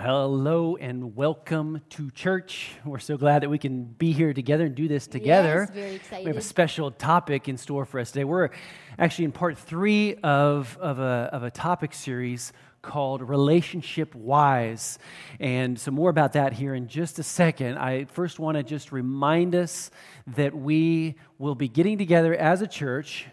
hello and welcome to church. We're so glad that we can be here together and do this together. Yes, very excited. We have a special topic in store for us today. We're actually in part three of, of, a, of a topic series called Relationship Wise. And so, more about that here in just a second. I first want to just remind us that we will be getting together as a church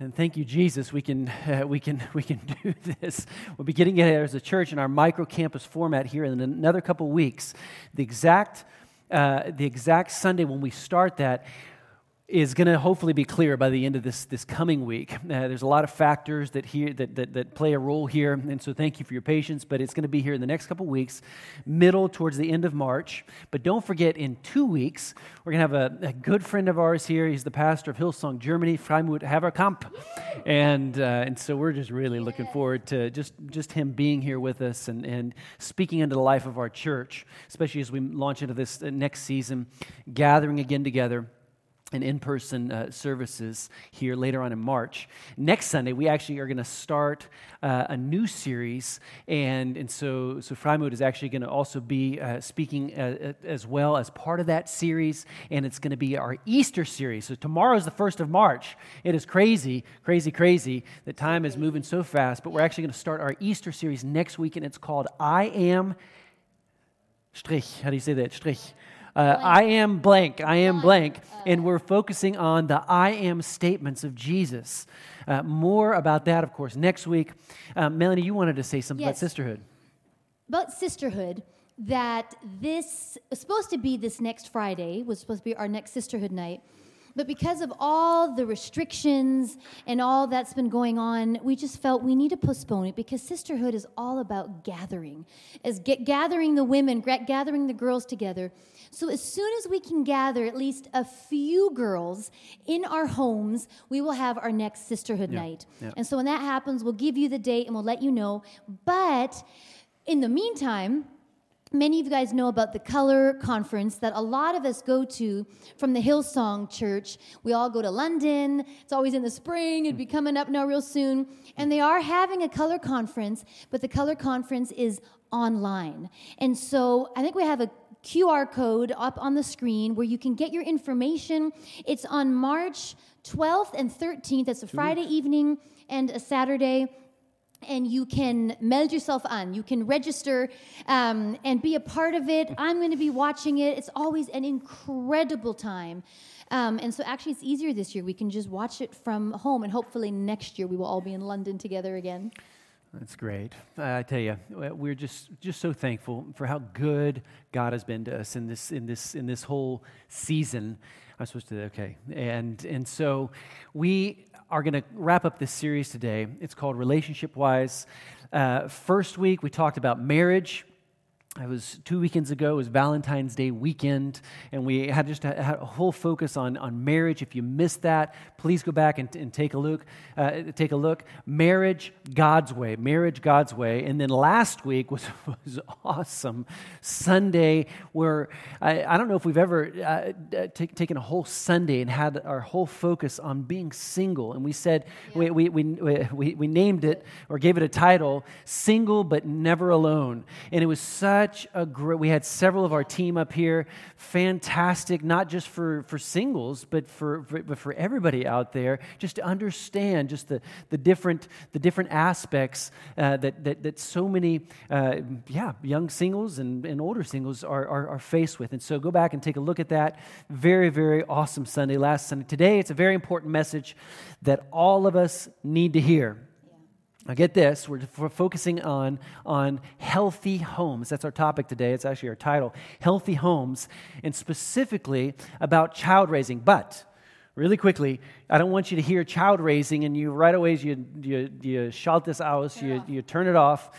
and thank you, Jesus. We can, uh, we, can, we can do this. We'll be getting it as a church in our micro campus format here in another couple weeks. The exact, uh, the exact Sunday when we start that is going to hopefully be clear by the end of this, this coming week. Uh, there's a lot of factors that, here, that, that, that, play a role here, and so thank you for your patience, but it's going to be here in the next couple weeks, middle towards the end of March. But don't forget, in two weeks, we're going to have a, a good friend of ours here. He's the pastor of Hillsong Germany, Freimut Haverkamp, and, uh, and so we're just really looking forward to just, just him being here with us and, and speaking into the life of our church, especially as we launch into this uh, next season, gathering again together and in person uh, services here later on in March. Next Sunday, we actually are going to start uh, a new series. And, and so, so Freimut is actually going to also be uh, speaking uh, as well as part of that series. And it's going to be our Easter series. So tomorrow is the 1st of March. It is crazy, crazy, crazy. that time is moving so fast. But we're actually going to start our Easter series next week. And it's called I Am Strich. How do you say that? Strich. Uh, I am blank, I am blank. And we're focusing on the I am statements of Jesus. Uh, more about that, of course, next week. Uh, Melanie, you wanted to say something yes. about sisterhood. About sisterhood, that this was supposed to be this next Friday, was supposed to be our next sisterhood night. But because of all the restrictions and all that's been going on, we just felt we need to postpone it because sisterhood is all about gathering, as get, gathering the women, gathering the girls together. So as soon as we can gather at least a few girls in our homes, we will have our next sisterhood yeah. night. Yeah. And so when that happens, we'll give you the date and we'll let you know. But in the meantime, Many of you guys know about the Color Conference that a lot of us go to from the Hillsong Church. We all go to London. It's always in the spring. It'd be coming up now real soon. And they are having a Color Conference, but the Color Conference is online. And so I think we have a QR code up on the screen where you can get your information. It's on March 12th and 13th. That's a Friday evening and a Saturday and you can meld yourself on. You can register um, and be a part of it. I'm going to be watching it. It's always an incredible time. Um, and so, actually, it's easier this year. We can just watch it from home, and hopefully, next year we will all be in London together again. That's great. I tell you, we're just just so thankful for how good God has been to us in this in this in this whole season. I'm supposed to okay, and and so we are going to wrap up this series today. It's called Relationship Wise. Uh, first week, we talked about marriage. It was two weekends ago. It was Valentine's Day weekend, and we had just a, had a whole focus on, on marriage. If you missed that, please go back and, and take a look. Uh, take a look. Marriage God's way. Marriage God's way. And then last week was was awesome. Sunday, where I, I don't know if we've ever uh, t- taken a whole Sunday and had our whole focus on being single. And we said yeah. we, we, we, we named it or gave it a title, "Single but Never Alone." And it was such such a great, we had several of our team up here. Fantastic, not just for, for singles, but for, for, but for everybody out there, just to understand just the, the, different, the different aspects uh, that, that, that so many, uh, yeah, young singles and, and older singles are, are, are faced with. And so go back and take a look at that. Very, very awesome Sunday, last Sunday. Today, it's a very important message that all of us need to hear. Now, get this, we're, focusing on, on healthy homes. That's our topic today. It's actually our title Healthy Homes, and specifically about child raising. But, really quickly, I don't want you to hear child raising and you right away you, you, you shout this out, you, you turn it off.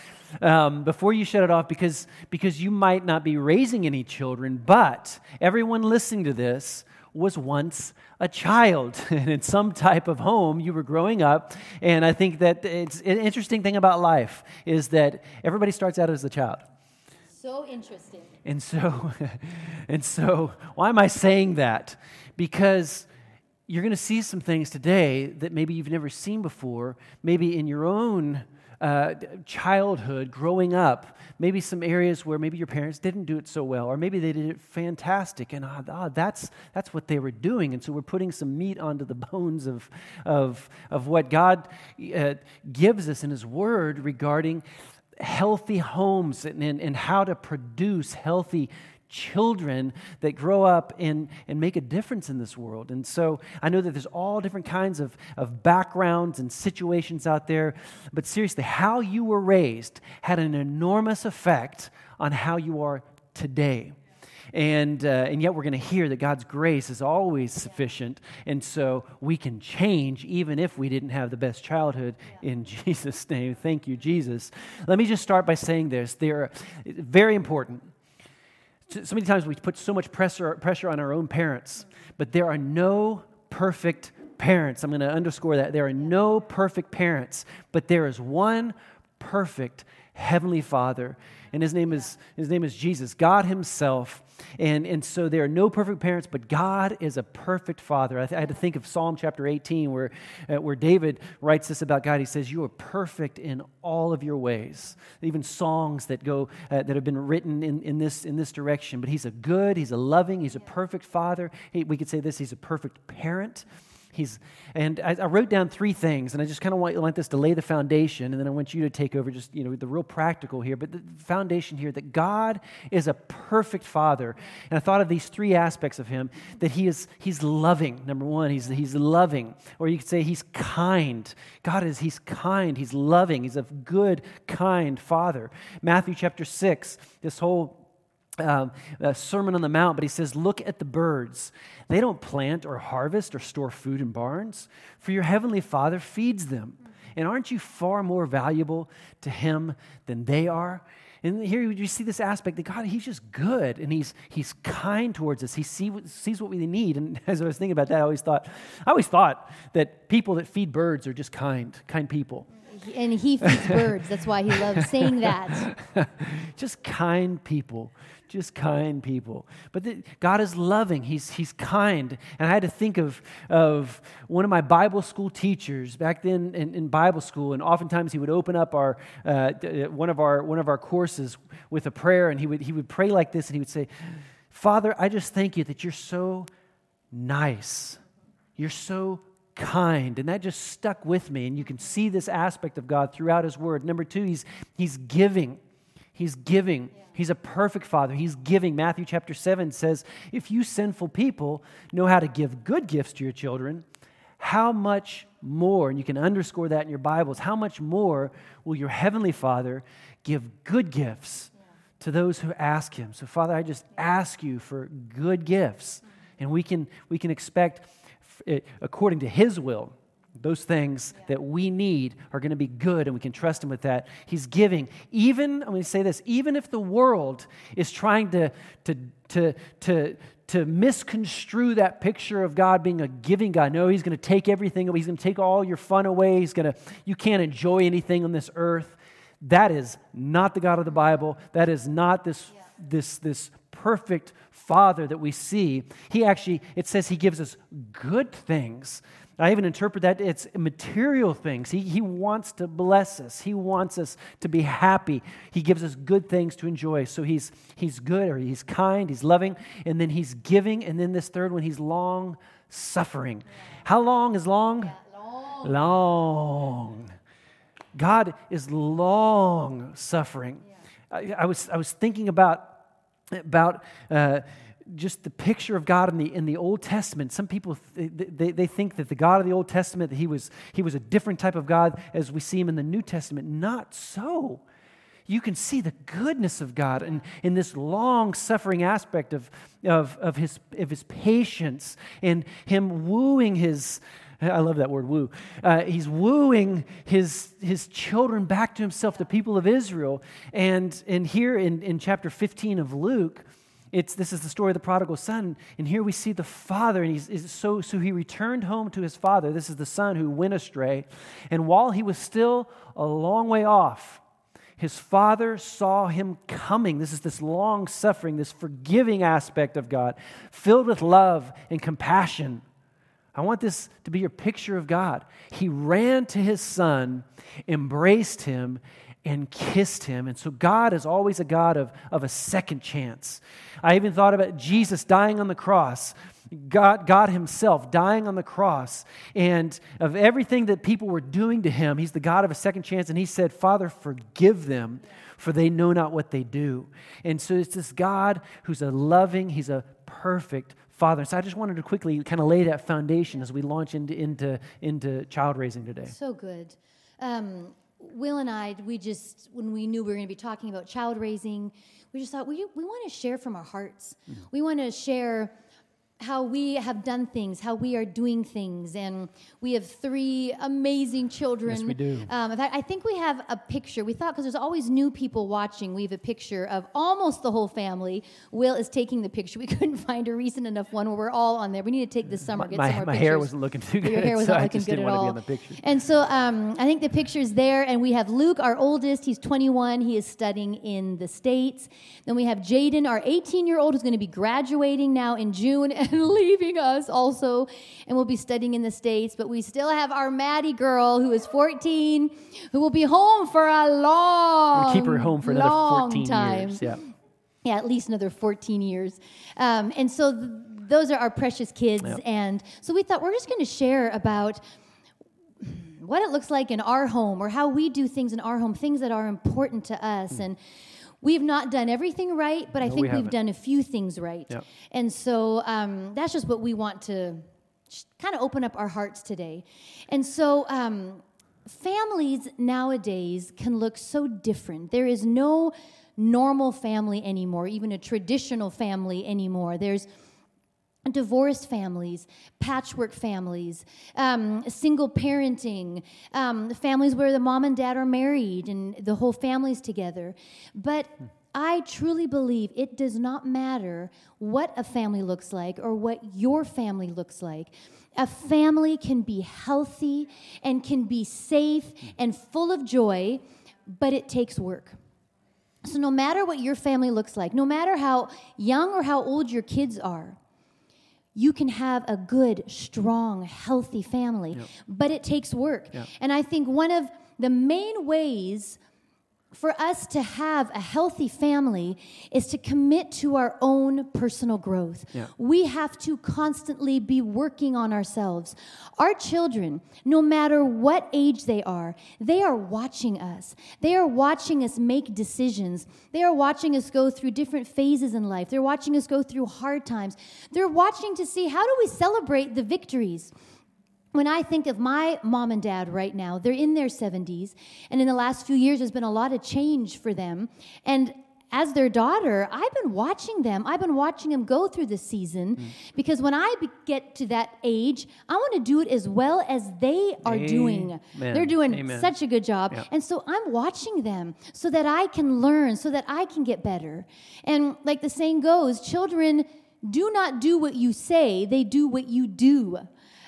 Um, before you shut it off because, because you might not be raising any children, but everyone listening to this was once a child And in some type of home you were growing up. And I think that it's an interesting thing about life is that everybody starts out as a child. So interesting. And so, and so, why am I saying that? Because you're going to see some things today that maybe you've never seen before, maybe in your own uh, childhood, growing up, maybe some areas where maybe your parents didn't do it so well, or maybe they did it fantastic, and ah, ah, that's, that's what they were doing. And so we're putting some meat onto the bones of, of, of what God uh, gives us in His Word regarding healthy homes and, and, and how to produce healthy children that grow up and, and make a difference in this world. And so I know that there's all different kinds of, of backgrounds and situations out there, but seriously, how you were raised had an enormous effect on how you are today. And, uh, and yet, we're going to hear that God's grace is always sufficient. And so we can change even if we didn't have the best childhood yeah. in Jesus' name. Thank you, Jesus. Let me just start by saying this. They're very important so many times we put so much pressure, pressure on our own parents, but there are no perfect parents. I'm going to underscore that. There are no perfect parents, but there is one perfect heavenly father and his name is his name is jesus god himself. And, and so there are no perfect parents but god is a perfect father. I, th- I had to think of psalm chapter 18 where, uh, where david writes this about god. He says you are perfect in all of your ways. Even songs that go uh, that have been written in, in, this, in this direction. But he's a good he's a loving he's a perfect father. He, we could say this he's a perfect parent He's, and I, I wrote down three things, and I just kind of want, want this to lay the foundation, and then I want you to take over just, you know, the real practical here, but the foundation here that God is a perfect father. And I thought of these three aspects of him that he is, he's loving, number one, he's, he's loving, or you could say he's kind. God is, he's kind, he's loving, he's a good, kind father. Matthew chapter 6, this whole um, Sermon on the Mount, but he says, Look at the birds. They don't plant or harvest or store food in barns, for your heavenly Father feeds them. And aren't you far more valuable to him than they are? And here you see this aspect that God, He's just good and He's, he's kind towards us. He see, sees what we need. And as I was thinking about that, I always thought, I always thought that people that feed birds are just kind, kind people and he feeds birds. That's why he loves saying that. just kind people. Just kind people. But the, God is loving. He's, he's kind. And I had to think of, of one of my Bible school teachers back then in, in Bible school. And oftentimes he would open up our, uh, one, of our, one of our courses with a prayer. And he would, he would pray like this. And he would say, Father, I just thank you that you're so nice. You're so kind. And that just stuck with me. And you can see this aspect of God throughout His Word. Number two, He's, he's giving. He's giving. He's a perfect Father. He's giving. Matthew chapter 7 says, If you sinful people know how to give good gifts to your children, how much more, and you can underscore that in your Bibles, how much more will your Heavenly Father give good gifts to those who ask Him? So, Father, I just ask you for good gifts. And we can, we can expect according to His will. Those things that we need are going to be good, and we can trust Him with that. He's giving. Even, I'm going to say this, even if the world is trying to, to, to, to, to misconstrue that picture of God being a giving God. No, He's going to take everything away. He's going to take all your fun away. He's going to, you can't enjoy anything on this earth. That is not the God of the Bible. That is not this, yeah. this, this perfect Father that we see, he actually, it says he gives us good things. I even interpret that it's material things. He, he wants to bless us. He wants us to be happy. He gives us good things to enjoy. So he's, he's good or he's kind, he's loving, and then he's giving. And then this third one, he's long suffering. How long is long? Yeah, long. long. God is long suffering. Yeah. I, I, was, I was thinking about about uh, just the picture of God in the, in the Old Testament. Some people, they, they think that the God of the Old Testament, that he was, he was a different type of God as we see him in the New Testament. Not so. You can see the goodness of God in, in this long suffering aspect of, of, of, his, of his patience and him wooing his, I love that word, woo. Uh, he's wooing his, his children back to himself, the people of Israel. And, and here in, in chapter 15 of Luke, it's, this is the story of the prodigal son. And here we see the father, and he's, so, so he returned home to his father. This is the son who went astray. And while he was still a long way off, his father saw him coming. This is this long suffering, this forgiving aspect of God, filled with love and compassion. I want this to be your picture of God. He ran to his son, embraced him, and kissed him. And so God is always a God of, of a second chance. I even thought about Jesus dying on the cross. God, God Himself dying on the cross, and of everything that people were doing to Him, He's the God of a second chance. And He said, Father, forgive them, for they know not what they do. And so it's this God who's a loving, He's a perfect Father. So I just wanted to quickly kind of lay that foundation as we launch into, into, into child raising today. So good. Um, Will and I, we just, when we knew we were going to be talking about child raising, we just thought we, we want to share from our hearts. Mm-hmm. We want to share how we have done things, how we are doing things, and we have three amazing children. Yes, we do. Um, in fact, I think we have a picture. We thought because there's always new people watching, we have a picture of almost the whole family. Will is taking the picture. We couldn't find a recent enough one where we're all on there. We need to take this summer. My, get my, some more my pictures. hair wasn't looking too good. Your hair was so looking good at all. to be on the picture. And so um, I think the picture's there, and we have Luke, our oldest. He's 21. He is studying in the States. Then we have Jaden, our 18 year old, who's going to be graduating now in June and leaving us also. And we'll be studying in the States. But we still have our Maddie girl, who is 14, who will be home for a long We'll keep her home for another 14 time. years. Yeah. Yeah, at least another 14 years. Um, and so th- those are our precious kids. Yep. And so we thought we're just going to share about what it looks like in our home or how we do things in our home, things that are important to us. And we've not done everything right, but I No, think we we've done a few things right. Yep. And so um, that's just what we want to kind of open up our hearts today. And so um, families nowadays can look so different. There is no normal family anymore, even a traditional family anymore. There's divorced families, patchwork families, um, single parenting, um, families where the mom and dad are married and the whole family's together. But I truly believe it does not matter what a family looks like or what your family looks like. A family can be healthy and can be safe and full of joy, but it takes work. So, no matter what your family looks like, no matter how young or how old your kids are, you can have a good, strong, healthy family, but it takes work. Yep. And I think one of the main ways for us to have a healthy family is to commit to our own personal growth. Yeah. We have to constantly be working on ourselves. Our children, no matter what age they are, they are watching us. They are watching us make decisions. They are watching us go through different phases in life. They're watching us go through hard times. They're watching to see how do we celebrate the victories when I think of my mom and dad right now, they're in their 70s, and in the last few years, there's been a lot of change for them. And as their daughter, I've been watching them. I've been watching them go through the season mm. because when I be- get to that age, I want to do it as well as they are doing. They're doing Amen. such a good job. And so I'm watching them so that I can learn, so that I can get better. And like the saying goes, children do not do what you say, they do what you do.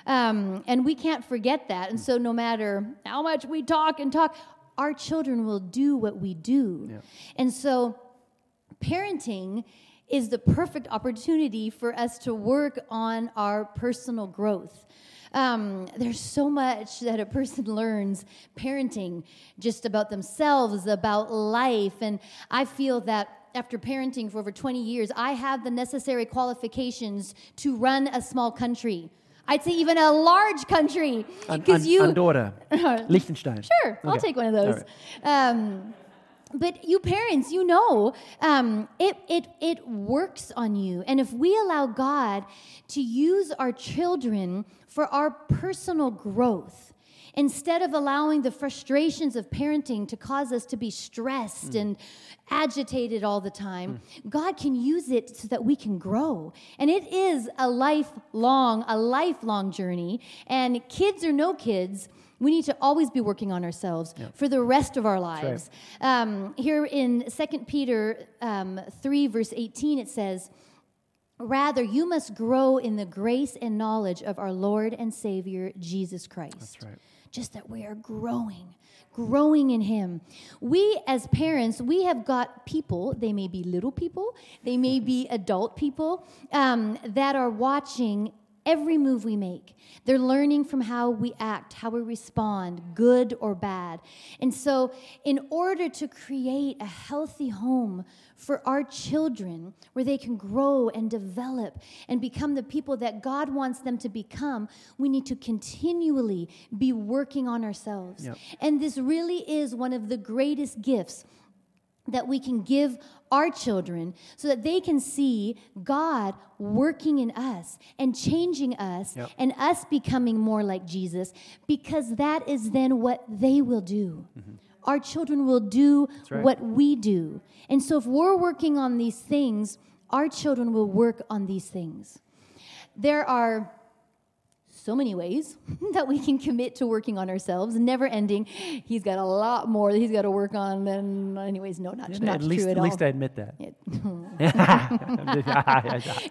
Um, and we can't forget that. And so, no matter how much we talk and talk, our children will do what we do. Yeah. And so, parenting is the perfect opportunity for us to work on our personal growth. Um, there's so much that a person learns parenting just about themselves, about life. And I feel that after parenting for over 20 years, I have the necessary qualifications to run a small country. I'd say even a large country. Because you. Andorra, Liechtenstein. Sure, I'll take one of those. right. Um, but you parents, you know, um, it, it, it works on you. And if we allow God to use our children for our personal growth, instead of allowing the frustrations of parenting to cause us to be stressed and agitated all the time, God can use it so that we can grow. And it is a lifelong, a lifelong journey. And kids or no kids, we need to always be working on ourselves for the rest of our right. lives. Um, here in 2 Peter um, 3, verse 18, it says, Rather, you must grow in the grace and knowledge of our Lord and Savior, Jesus Christ. That's right. Just that we are growing, growing in Him. We, as parents, we have got people, they may be little people, they may be adult people, um, that are watching every move we make. They're learning from how we act, how we respond, good or bad. And so, in order to create a healthy home for our children where they can grow and develop and become the people that God wants them to become, we need to continually be working on ourselves. Yep. And this really is one of the greatest gifts that we can give our children so that they can see God working in us and changing us Yep. and us becoming more like Jesus because that is then what they will do. Mm-hmm. Our children will do right. what we do. And so if we're working on these things, our children will work on these things. There are so many ways that we can commit to working on ourselves, never ending. He's got a lot more that he's got to work on than, anyways, no, not, not at least, true at, at least I admit that.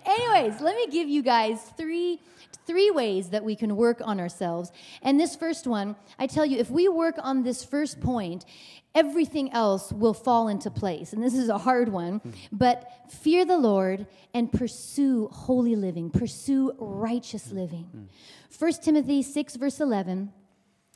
Anyways, let me give you guys three three ways that we can work on ourselves. And this first one, I tell you, if we work on this first point, everything else will fall into place. And this is a hard one, hmm. but fear the Lord and pursue holy living, pursue righteous hmm. living. Hmm. 1 Timothy 6 verse 11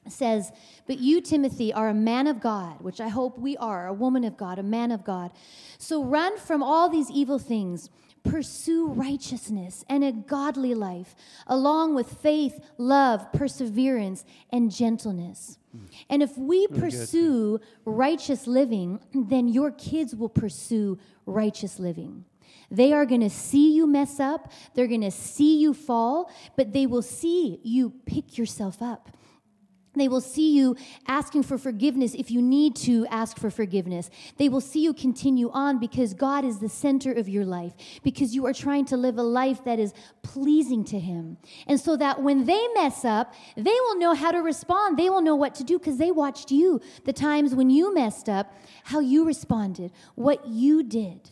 says, But you, Timothy, are a man of God, which I hope we are, a woman of God, a man of God. So run from all these evil things. Pursue righteousness and a godly life, along with faith, love, perseverance, and gentleness. And if we pursue righteous living, then your kids will pursue righteous living. They are going to see you mess up, they're going to see you fall, but they will see you pick yourself up. They will see you asking for forgiveness if you need to ask for forgiveness. They will see you continue on because God is the center of your life, because you are trying to live a life that is pleasing to Him. And so that when they mess up, they will know how to respond. They will know what to do because they watched you the times when you messed up, how you responded, what you did.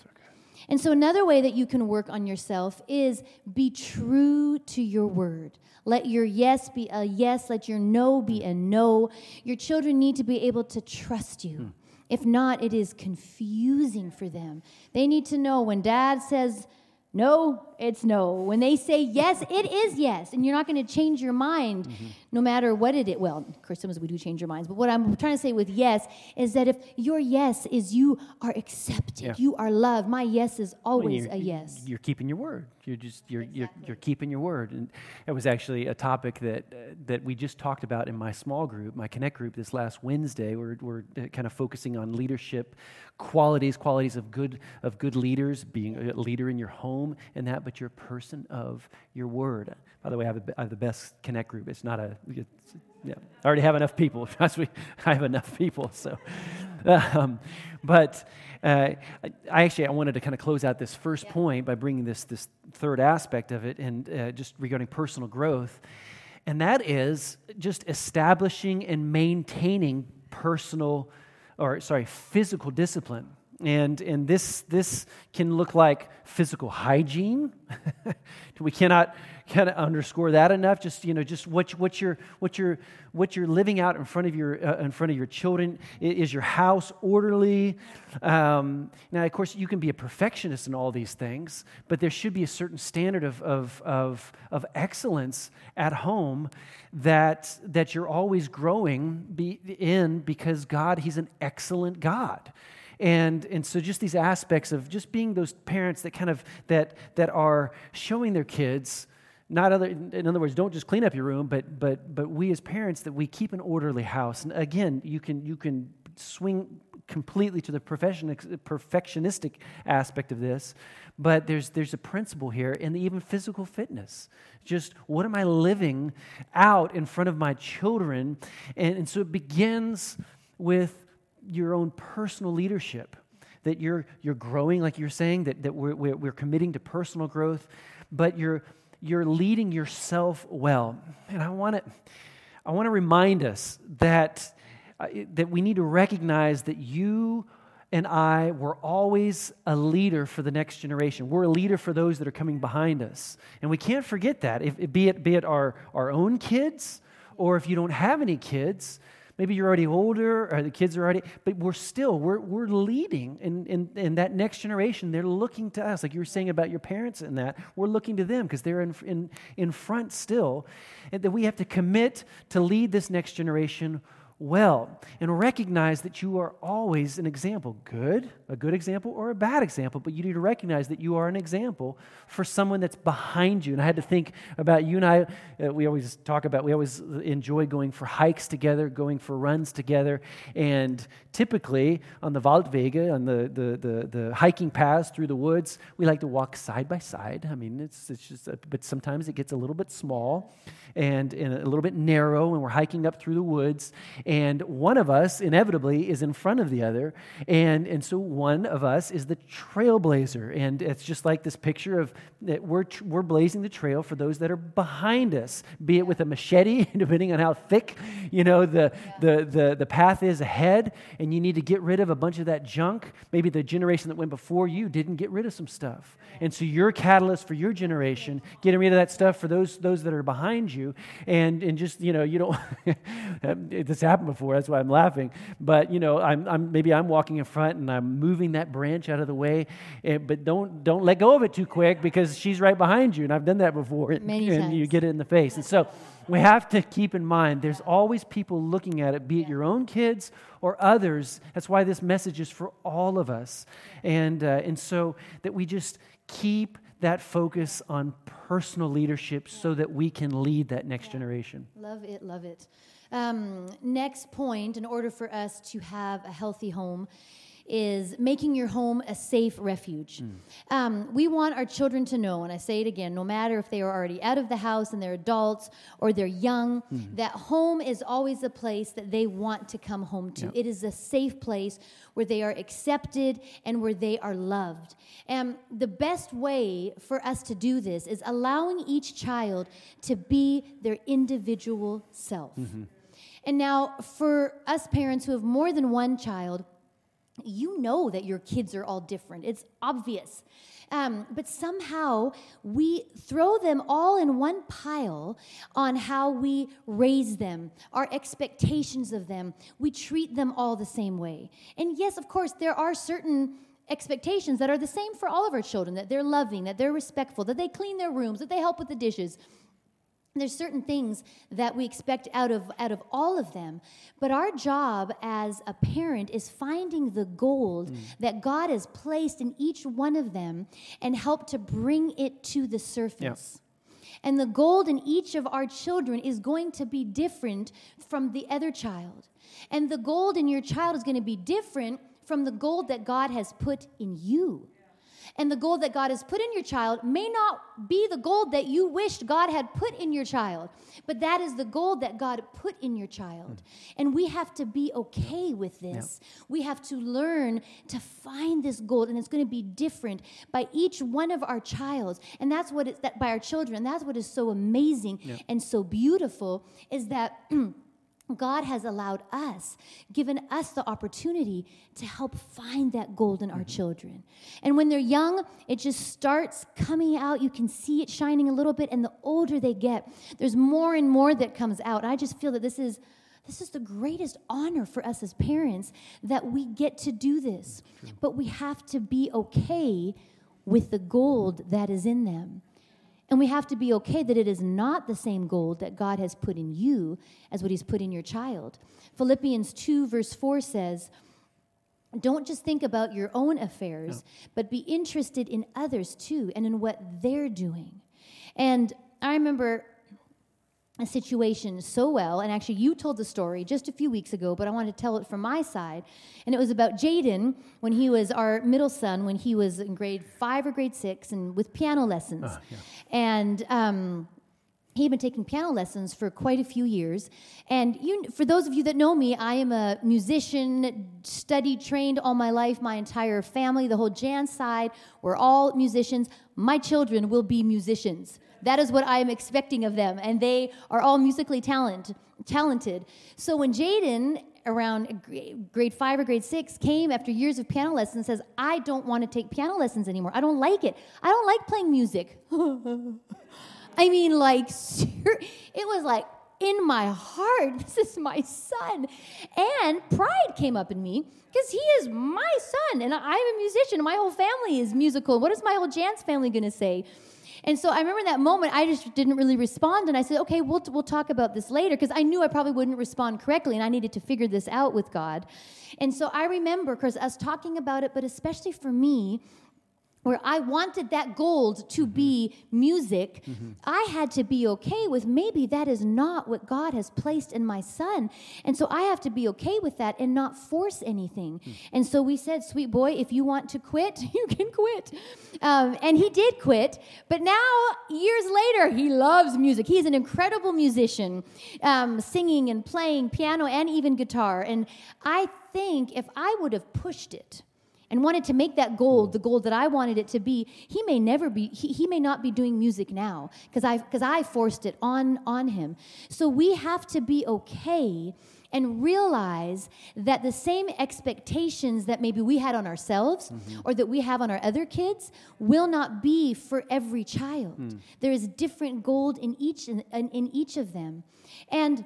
And so, another way that you can work on yourself is be true to your word. Let your yes be a yes, let your no be a no. Your children need to be able to trust you. Hmm. If not, it is confusing for them. They need to know when dad says no, it's no. When they say yes, it is yes. And you're not going to change your mind no matter what it is. Well, of course, sometimes we do change our minds. But what I'm trying to say with yes is that if your yes is you are accepted, Yeah. you are loved, my yes is always you're, a yes. You're keeping your word. You're just you're, you're you're keeping your word, and it was actually a topic that uh, that we just talked about in my small group, my Connect group, this last Wednesday. We're we're uh, kind of focusing on leadership qualities, qualities of good of good leaders, being a leader in your home and that, but you're a person of your word. By the way, I have, a, I have the best Connect group. It's not a it's, yeah. I already have enough people. Trust me, I have enough people. So, um, but uh, I, actually I wanted to kind of close out this first point by bringing this this third aspect of it, and uh, just regarding personal growth, and that is just establishing and maintaining personal, or sorry, physical discipline. And, and this, this can look like physical hygiene. we cannot kind of underscore that enough. Just you know, just what, what you're what you're what you're living out in front of your uh, in front of your children. Is your house orderly? Um, now, of course, you can be a perfectionist in all these things, but there should be a certain standard of of of, of excellence at home that that you're always growing be, in because God, He's an excellent God and and so just these aspects of just being those parents that kind of that that are showing their kids not other in other words don't just clean up your room but but but we as parents that we keep an orderly house. And again you can you can swing completely to the perfectionistic aspect of this but there's there's a principle here in the even physical fitness. Just what am i living out in front of my children? And, and so it begins with your own personal leadership that you're you're growing like you're saying that, that we're, we're, we're committing to personal growth but you're you're leading yourself well and i want to i want to remind us that uh, that we need to recognize that you and I were always a leader for the next generation. We're a leader for those that are coming behind us. And we can't forget that, if, be, it, be it our, our own kids or if you don't have any kids, Maybe you're already older or the kids are already, but we're still, we're, we're leading. And in, in, that next generation, they're looking to us. Like you were saying about your parents and that, we're looking to them because they're in, in, in front still. And that we have to commit to lead this next generation well and recognize that you are always an example. Good a good example or a bad example but you need to recognize that you are an example for someone that's behind you. And i had to think about you and i uh, we always talk about we always enjoy going for hikes together going for runs together. And typically on the waldwege on the, the, the, the hiking paths through the woods we like to walk side by side. I mean it's, it's just a, but sometimes it gets a little bit small and, and a little bit narrow when we're hiking up through the woods one of us inevitably is in front of the other. And, and so one of us is the trailblazer. And it's just like this picture of that we're, we're blazing the trail for those that are behind us, be it with a machete, depending on how thick, you know, the, the, the, the path is ahead. And you need to get rid of a bunch of that junk. Maybe the generation that went before you didn't get rid of some stuff. And so you're a catalyst for your generation, getting rid of that stuff for those, those that are behind you. And, and just, you know, you don't, this happens happened before. That's why I'm laughing. But you know, I'm, I'm, maybe I'm walking in front and I'm moving that branch out of the way. And, eh, but don't don't let go of it too quick because she's right behind you. And I've done that before. And times. you get it in the face. And so we have to keep in mind there's always people looking at it, be it your own kids or others. That's why this message is for all of us. And, uh, and so that we just keep that focus on personal leadership so that we can lead that next generation. Love it, love it. Um, next point, in order for us to have a healthy home, is making your home a safe refuge. Mm. Um, we want our children to know, and I say it again, no matter if they are already out of the house and they're adults or they're young, mm. that home is always a place that they want to come home to. Yep. It is a safe place where they are accepted and where they are loved. And the best way for us to do this is allowing each child to be their individual self. Mm-hmm. And now, for us parents who have more than one child, you know that your kids are all different. It's obvious. Um, but somehow we throw them all in one pile on how we raise them, our expectations of them. We treat them all the same way. And yes, of course, there are certain expectations that are the same for all of our children that they're loving, that they're respectful, that they clean their rooms, that they help with the dishes. There's certain things that we expect out of, out of all of them. But our job as a parent is finding the gold mm. that God has placed in each one of them and help to bring it to the surface. And the gold in each of our children is going to be different from the other child. And the gold in your child is going to be different from the gold that God has put in you. And the gold that God has put in your child may not be the gold that you wished God had put in your child, but that is the gold that God put in your child. Hmm. And we have to be okay with this. We have to learn to find this gold, and it's going to be different by each one of our childs. And that's what it's that by our children. That's what is so amazing and so beautiful is that. God has allowed us, given us the opportunity to help find that gold in our mm-hmm. children. And when they're young, it just starts coming out. You can see it shining a little bit, and the older they get, there's more and more that comes out. I just feel that this is this is the greatest honor for us as parents that we get to do this. But we have to be okay with the gold that is in them. And we have to be okay that it is not the same gold that God has put in you as what He's put in your child. Philippians 2, verse 4 says, Don't just think about your own affairs, no. but be interested in others too and in what they're doing. And I remember a situation so well. And actually, you told the story just a few weeks ago, but I want to tell it from my side. And it was about Jaden when he was our middle son, when he was in grade five or grade six, and with piano lessons. Uh, yeah. And um, he had been taking piano lessons for quite a few years. And you, for those of you that know me, I am a musician, studied, trained all my life. My entire family, the whole Jan side, we're all musicians. My children will be musicians. That is what I am expecting of them. And they are all musically talent, talented. So when Jaden, around grade five or grade six, came after years of piano lessons says, I don't want to take piano lessons anymore. I don't like it. I don't like playing music. I mean, like, it was like, in my heart, this is my son. And pride came up in me because he is my son and I'm a musician my whole family is musical. What is my whole Jans family going to say? And so I remember in that moment, I just didn't really respond. And I said, okay, we'll, we'll talk about this later because I knew I probably wouldn't respond correctly and I needed to figure this out with God. And so I remember, because us talking about it, but especially for me, where I wanted that gold to be music, mm-hmm. I had to be okay with maybe that is not what God has placed in my son. And so I have to be okay with that and not force anything. Mm. And so we said, sweet boy, if you want to quit, you can quit. Um, and he did quit. But now, years later, he loves music. He's an incredible musician, um, singing and playing piano and even guitar. And I think if I would have pushed it, and wanted to make that gold the gold that I wanted it to be, he may never be, he, he may not be doing music now because I, cause I forced it on, on him. So we have to be okay and realize that the same expectations that maybe we had on ourselves mm-hmm. or that we have on our other kids will not be for every child. Mm. There is different gold in each in, in each of them. And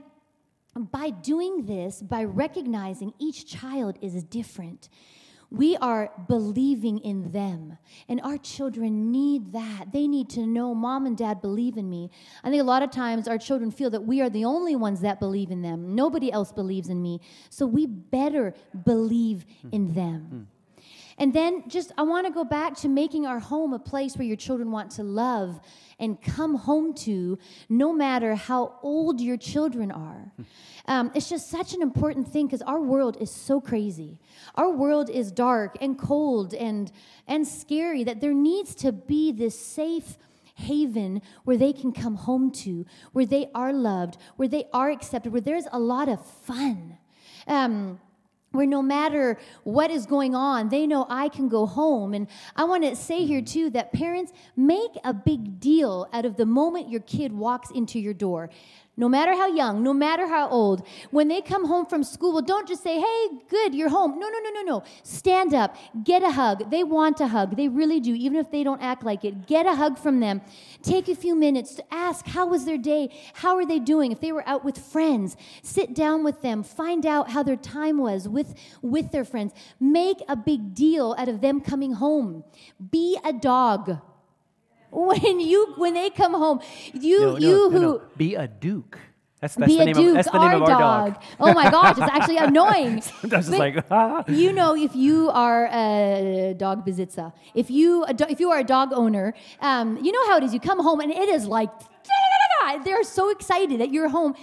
by doing this, by recognizing each child is different, we are believing in them. And our children need that. They need to know mom and dad believe in me. I think a lot of times our children feel that we are the only ones that believe in them. Nobody else believes in me. So we better believe in them. Hmm. Hmm. And then just, I want to go back to making our home a place where your children want to love and come home to, no matter how old your children are. Um, it's just such an important thing because our world is so crazy. Our world is dark and cold and, and scary that there needs to be this safe haven where they can come home to, where they are loved, where they are accepted, where there's a lot of fun. Um, where no matter what is going on, they know I can go home. And I want to say here, mm-hmm. too, that parents make a big deal out of the moment your kid walks into your door no matter how young, no matter how old, when they come home from school, don't just say, hey, good, you're home. No, no, no, no, no. Stand up, get a hug. They want a hug. They really do, even if they don't act like it. Get a hug from them. Take a few minutes to ask, how was their day? How are they doing? If they were out with friends, sit down with them, find out how their time was with, with their friends. Make a big deal out of them coming home. Be a dog when you when they come home. You no, no, you no, who be a duke. That's, that's be the a name duke, of, that's the name of our dog. dog. Oh my gosh, it's actually annoying. Sometimes it's like, ah. you know, if you are a dog besitzer, if you if you are a dog owner, um, you know how it is. You come home and it is like they're so excited that you're home.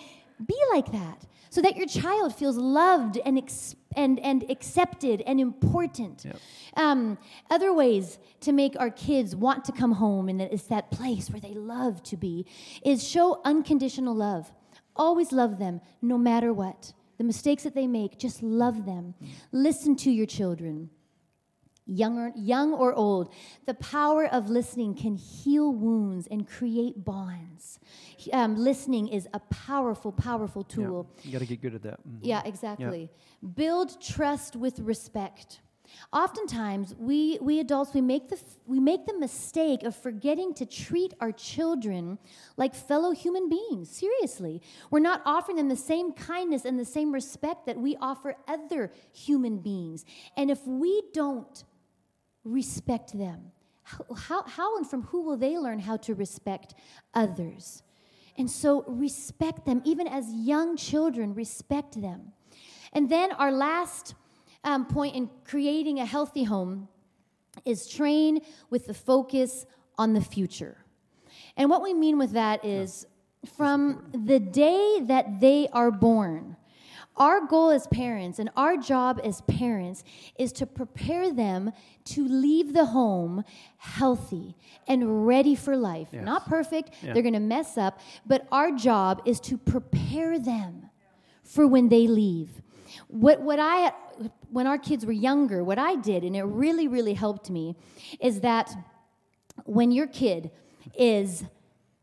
Be like that so that your child feels loved and, ex- and, and accepted and important. Yep. Um, other ways to make our kids want to come home and it's that place where they love to be is show unconditional love. Always love them no matter what. The mistakes that they make, just love them. Mm. Listen to your children young or, young or old. The power of listening can heal wounds and create bonds. Um, listening is a powerful, powerful tool. Yeah, you got to get good at that. Mm-hmm. Yeah, exactly. Yeah. Build trust with respect. Oftentimes, we, we adults, we make, the, we make the mistake of forgetting to treat our children like fellow human beings. Seriously. We're not offering them the same kindness and the same respect that we offer other human beings. And if we don't respect them? How, how, how, and from who will they learn how to respect others? And so, respect them, even as young children, respect them. And then, our last um, point in creating a healthy home is train with the focus on the future. And what we mean with that is from the day that they are born, our goal as parents and our job as parents is to prepare them to leave the home healthy and ready for life. Yes. Not perfect, yeah. they're going to mess up, but our job is to prepare them for when they leave. What, what I, when our kids were younger, what I did, and it really, really helped me, is that when your kid is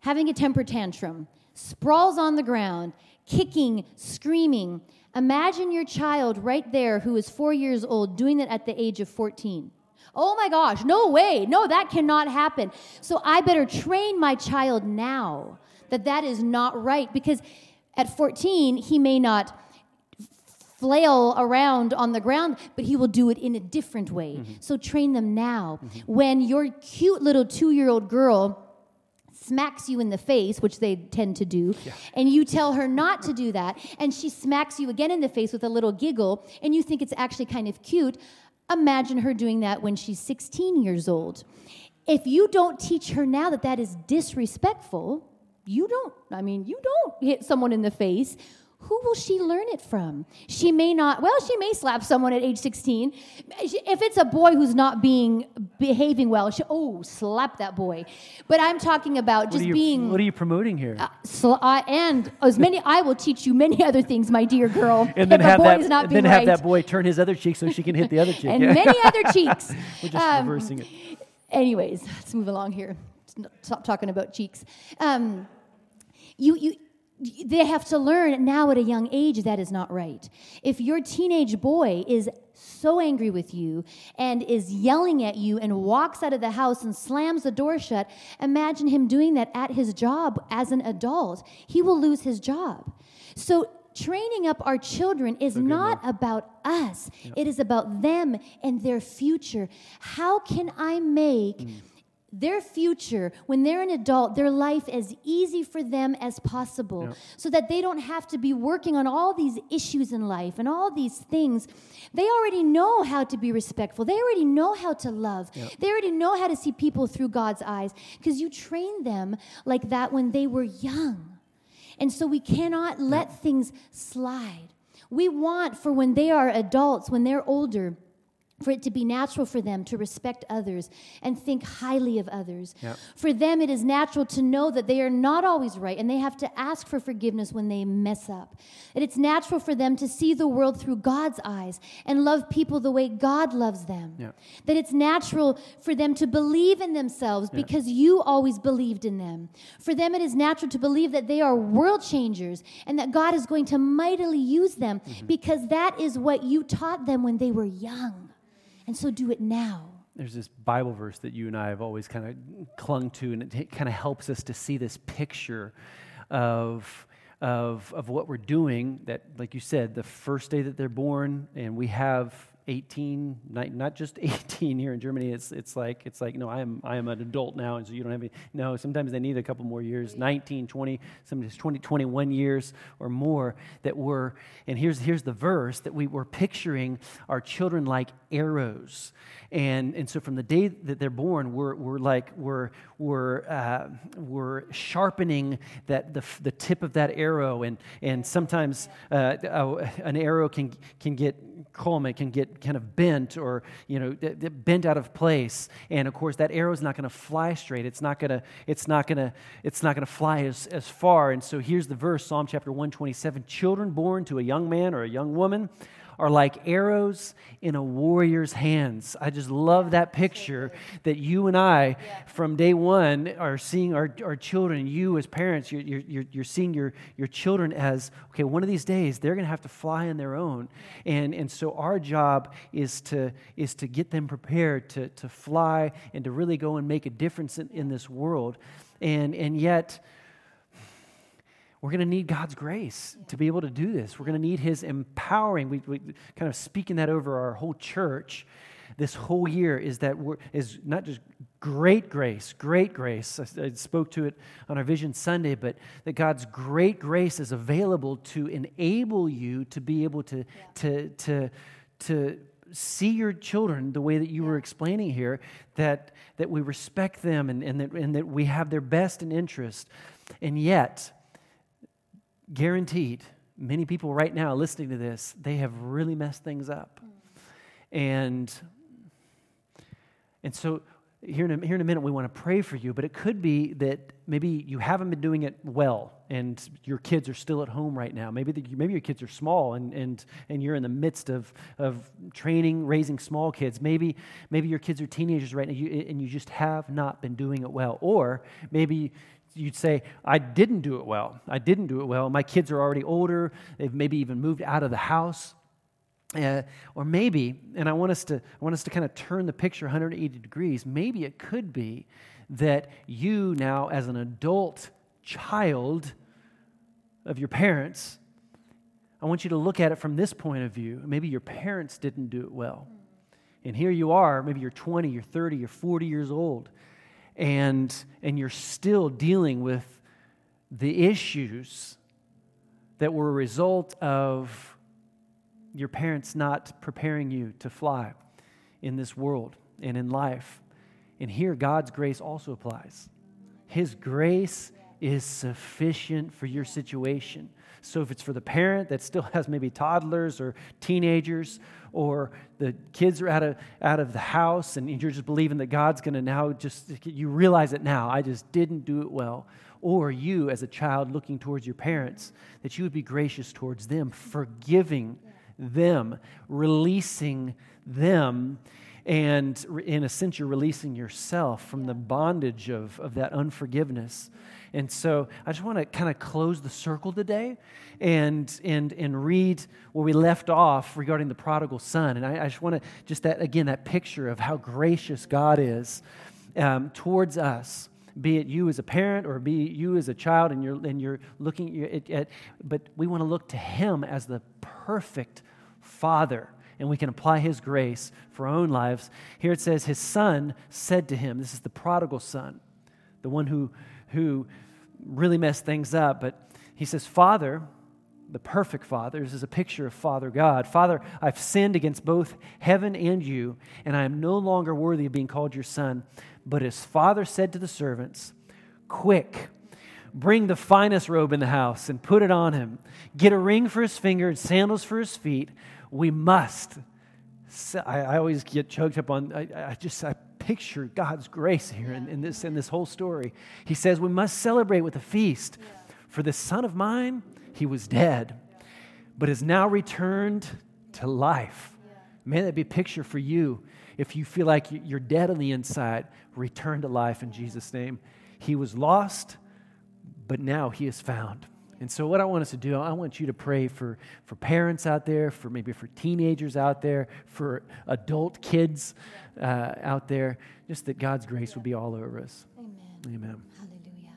having a temper tantrum, sprawls on the ground, kicking, screaming, Imagine your child right there who is four years old doing that at the age of 14. Oh my gosh, no way. No, that cannot happen. So I better train my child now that that is not right because At 14, he may not flail around on the ground, but he will do it in a different way. Mm-hmm. So train them now. Mm-hmm. When your cute little two year old girl smacks you in the face, which they tend to do, yeah. and you tell her not to do that, and she smacks you again in the face with a little giggle, and you think it's actually kind of cute, imagine her doing that when she's 16 years old. If you don't teach her now that that is disrespectful, you don't, I mean, you don't hit someone in the face who will she learn it from? She may not, well, she may slap someone at age 16. If it's a boy who's not being, behaving well, she, oh, slap that boy. But I'm talking about just you, being. What are you promoting here? Uh, sl- uh, and as many, I will teach you many other things, my dear girl. and then, have that, and then have that boy turn his other cheek so she can hit the other cheek. and yeah. many other cheeks. We're just um, reversing it. Anyways, let's move along here. Stop talking about cheeks. Um, you, you, they have to learn now at a young age that is not right. If your teenage boy is so angry with you and is yelling at you and walks out of the house and slams the door shut, imagine him doing that at his job as an adult. He will lose his job. So, training up our children is not about us, yep. it is about them and their future. How can I make mm their future, when they're an adult, their life as easy for them as possible yep. so that they don't have to be working on all these issues in life and all these things. They already know how to be respectful, they already know how to love, yep. they already know how to see people through God's eyes because you trained them like that when they were young. And so we cannot let yep. things slide. We want for when they are adults, when they're older, for it to be natural for them to respect others and think highly of others. Yep. For them, it is natural to know that they are not always right and they have to ask for forgiveness when they mess up. That it's natural for them to see the world through God's eyes and love people the way God loves them. Yep. That it's natural for them to believe in themselves yep. because you always believed in them. For them, it is natural to believe that they are world changers and that God is going to mightily use them mm-hmm. because that is what you taught them when they were young. And so do it now. There's this Bible verse that you and I have always kind of clung to, and it kind of helps us to see this picture of, of, of what we're doing. That, like you said, the first day that they're born, and we have 18, not just 18 here in Germany. It's, it's like, it's like, no, I am, I am an adult now, and so you don't have any. No, sometimes they need a couple more years 19, 20, sometimes 20, 21 years or more that we're, and here's, here's the verse that we were picturing our children like arrows. And, and so from the day that they're born, we're, we're like, we're, we're, uh, we're sharpening that, the, the tip of that arrow. And, and sometimes uh, an arrow can, can get calm, it can get kind of bent or you know bent out of place. And of course that arrow is not going to fly straight. It's not going to it's not going to it's not going to fly as, as far. And so here's the verse psalm chapter 127 children born to a young man or a young woman are like arrows in a warrior's hands. I just love that picture that you and I, from day one, are seeing our, our children. You, as parents, you're, you're, you're seeing your, your children as, okay, one of these days they're going to have to fly on their own. And, and so our job is to, is to get them prepared to, to fly and to really go and make a difference in, in this world. And, and yet, we're going to need God's grace to be able to do this. We're going to need His empowering. We, we kind of speaking that over our whole church this whole year is that we're, is not just great grace, great grace. I, I, spoke to it on our Vision Sunday, but that God's great grace is available to enable you to be able to, yeah. to, to, to see your children the way that you were explaining here, that, that we respect them and, and, that, and that we have their best in interest. And yet, guaranteed, many people right now listening to this, they have really messed things up. And, and so here in, a, here in a minute, we want to pray for you, but it could be that maybe you haven't been doing it well and your kids are still at home right now. Maybe, the, maybe your kids are small and, and, and you're in the midst of, of training, raising small kids. Maybe, maybe your kids are teenagers right now and you just have not been doing it well. Or maybe you'd say, I didn't do it well. I didn't do it well. My kids are already older. They've maybe even moved out of the house. Uh, or maybe, and I want us to, I want us to kind of turn the picture 180 degrees. Maybe it could be that you now, as an adult child, of your parents, I want you to look at it from this point of view. Maybe your parents didn't do it well. And here you are, maybe you're 20, you're 30, you're 40 years old, and, and you're still dealing with the issues that were a result of your parents not preparing you to fly in this world and in life. And here, God's grace also applies. His grace is sufficient for your situation. So, if it's for the parent that still has maybe toddlers or teenagers, or the kids are out of, out of the house and you're just believing that God's going to now just, you realize it now, I just didn't do it well. Or you, as a child looking towards your parents, that you would be gracious towards them, forgiving them, releasing them and in a sense, you're releasing yourself from the bondage of, of that unforgiveness. And so I just want to kind of close the circle today and, and, and read where we left off regarding the prodigal son. And I, I just want to, just that, again, that picture of how gracious God is um, towards us be it you as a parent or be you as a child and you're, and you're looking at, at but we want to look to him as the perfect father and we can apply his grace for our own lives. Here it says, His son said to him, This is the prodigal son, the one who, who really messed things up. But he says, Father, the perfect Father, this is a picture of Father God. Father, I've sinned against both heaven and you, and I am no longer worthy of being called your son. But his father said to the servants, Quick, bring the finest robe in the house and put it on him. Get a ring for his finger and sandals for his feet we must. I, always get choked up on, I, I, just, I picture God's grace here in, in, this, in this whole story. He says, We must celebrate with a feast. For the son of mine, he was dead, but is now returned to life. May that be a picture for you. If you feel like you're dead on the inside, return to life in Jesus' name. He was lost, but now he is found. And so, what I want us to do, I want you to pray for, for parents out there, for maybe for teenagers out there, for adult kids uh, out there, just that God's grace would be all over us. Amen. Amen. Hallelujah.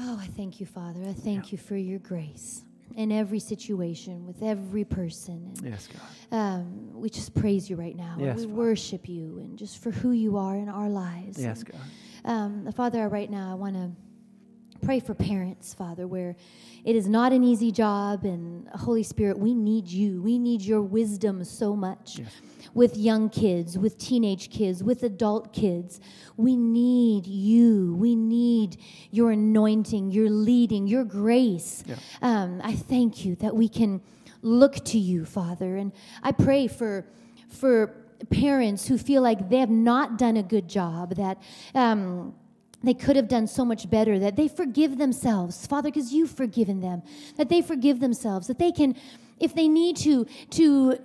Oh, I thank you, Father. I thank yeah. you for your grace in every situation with every person. And, yes, God. Um, we just praise you right now. Yes, we Father. worship you and just for who you are in our lives. Yes, and, God. Um, Father, right now I want to pray for parents, Father, where it is not an easy job. And Holy Spirit, we need you. We need your wisdom so much. Yes. With young kids, with teenage kids, with adult kids. We need you. We need your anointing, your leading, your grace. Yeah. Um, I thank you that we can look to you, Father. And I pray for, for parents who feel like they have not done a good job, that. Um, they could have done so much better, that they forgive themselves, Father, because you've forgiven them, that they forgive themselves, that they can, if they need to, to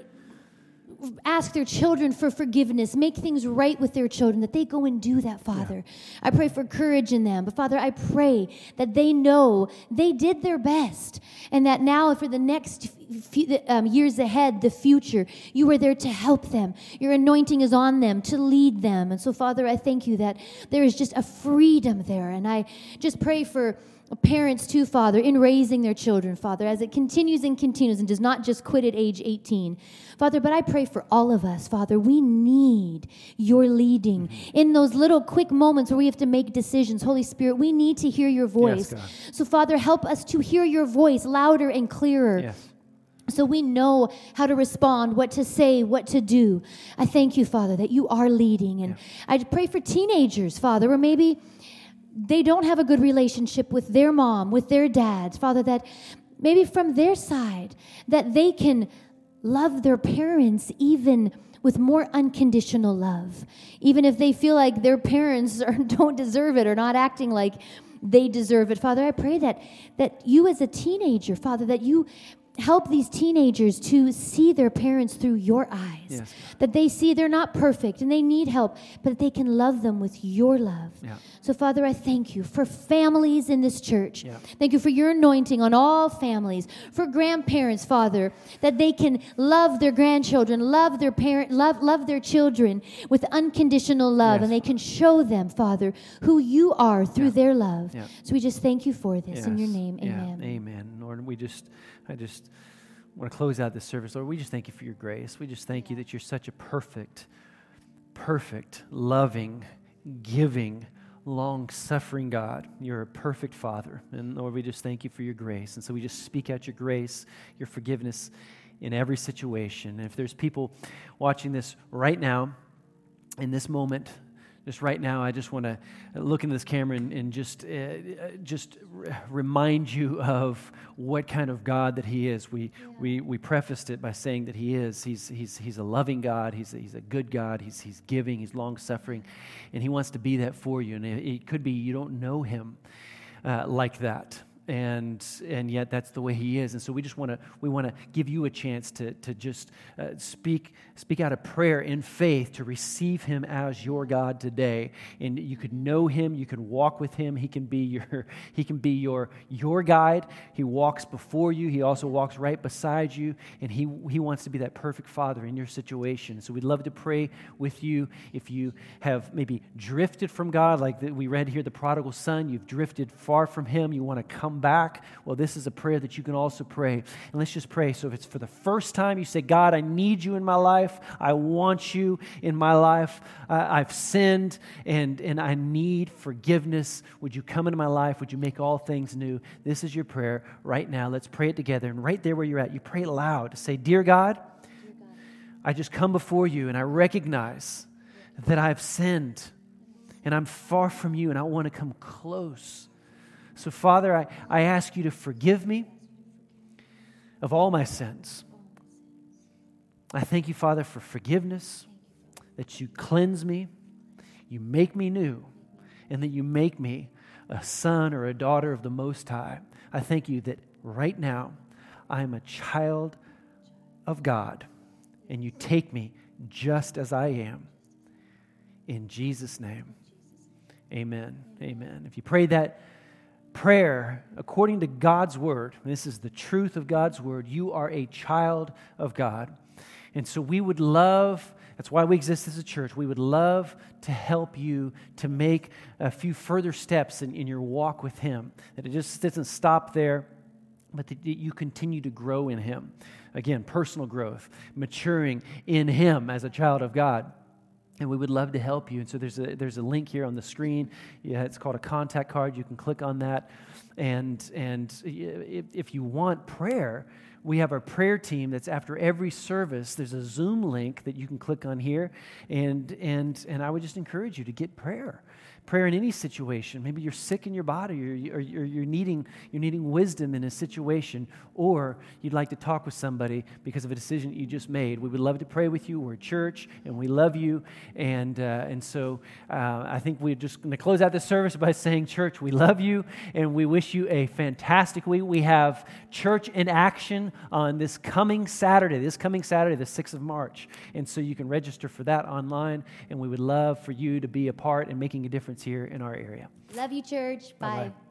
ask their children for forgiveness, make things right with their children, that they go and do that, Father. Yeah. I pray for courage in them. But Father, I pray that they know they did their best and that now for the next few, um, years ahead, the future, you are there to help them. Your anointing is on them to lead them. And so, Father, I thank you that there is just a freedom there. And I just pray for parents too, Father, in raising their children, Father, as it continues and continues and does not just quit at age 18. Father, but I pray for all of us, Father. We need your leading in those little quick moments where we have to make decisions. Holy Spirit, we need to hear your voice. Yes, so, Father, help us to hear your voice louder and clearer. Yes. So we know how to respond, what to say, what to do. I thank you, Father, that you are leading. And yeah. I pray for teenagers, Father, or maybe they don't have a good relationship with their mom, with their dad, Father, that maybe from their side, that they can love their parents even with more unconditional love. Even if they feel like their parents are, don't deserve it or not acting like they deserve it. Father, I pray that that you as a teenager, Father, that you help these teenagers to see their parents through your eyes. Yes. That they see they're not perfect and they need help, but that they can love them with your love. Yeah. So, Father, I thank you for families in this church. Yeah. Thank you for your anointing on all families, for grandparents, Father, that they can love their grandchildren, love their parent, love, love their children with unconditional love, Yes. and they can show them, Father, who you are through Yeah. their love. So we just thank you for this in your Yes. name. Amen. Amen. Lord, we just, I just want to close out this service. Lord, we just thank you for your grace. We just thank you that you're such a perfect, perfect, loving, giving, long suffering God. You're a perfect Father. And Lord, we just thank you for your grace. And so we just speak out your grace, your forgiveness in every situation. And if there's people watching this right now, in this moment, just right now, I just want to look into this camera and, and just, uh, just r- remind you of what kind of God that He is. We, we, we prefaced it by saying that He is. He's, he's, he's a loving God. He's a, he's a good God. He's, he's giving. He's long suffering. And He wants to be that for you. And it, it could be you don't know Him uh, like that and and yet that's the way he is. And so we just want to we want to give you a chance to to just uh, speak speak out a prayer in faith to receive him as your god today. And you could know him you can walk with him. He can be your he can be your your guide. He walks before you. He also walks right beside you. And he he wants to be that perfect father in your situation. So we'd love to pray with you. If you have maybe drifted from god like we read here the prodigal son you've drifted far from him you want to come back well this is a prayer that you can also pray. And let's just pray. So if it's for the first time you say god i need you in my life. I want you in my life. I've sinned and and i need forgiveness. Would you come into my life? Would you make all things new? This is your prayer right now. Let's pray it together. And right there where you're at you pray loud. Say dear god I just come before you and I recognize that I've sinned and I'm far from you and I want to come close. So, Father, I, I ask you to forgive me of all my sins. I thank you, Father, for forgiveness, that you cleanse me, you make me new, and that you make me a son or a daughter of the Most High. I thank you that right now I am a child of God, and you take me just as I am. In Jesus' name, amen. Amen. If you pray that prayer according to God's word, this is the truth of God's word, you are a child of God. And so we would love, that's why we exist as a church, we would love to help you to make a few further steps in, in your walk with Him. That it just doesn't stop there, but that you continue to grow in Him. Again, personal growth, maturing in Him as a child of God. And we would love to help you. And so there's a, there's a link here on the screen. Yeah, it's called a contact card. You can click on that. And, and if, if you want prayer, we have our prayer team that's after every service. There's a Zoom link that you can click on here. And, and, and I would just encourage you to get prayer. Prayer in any situation. Maybe you're sick in your body or, you're, needing, you're needing wisdom in a situation, or you'd like to talk with somebody because of a decision you just made. We would love to pray with you. We're a church and we love you. And, uh, and so uh, I think we're just going to close out this service by saying, Church, we love you and we wish you a fantastic week. We have church in action on this coming Saturday, this coming Saturday, the 6th of March. And so you can register for that online, and we would love for you to be a part in making a difference here in our area. Love you, church. Bye-bye. Bye.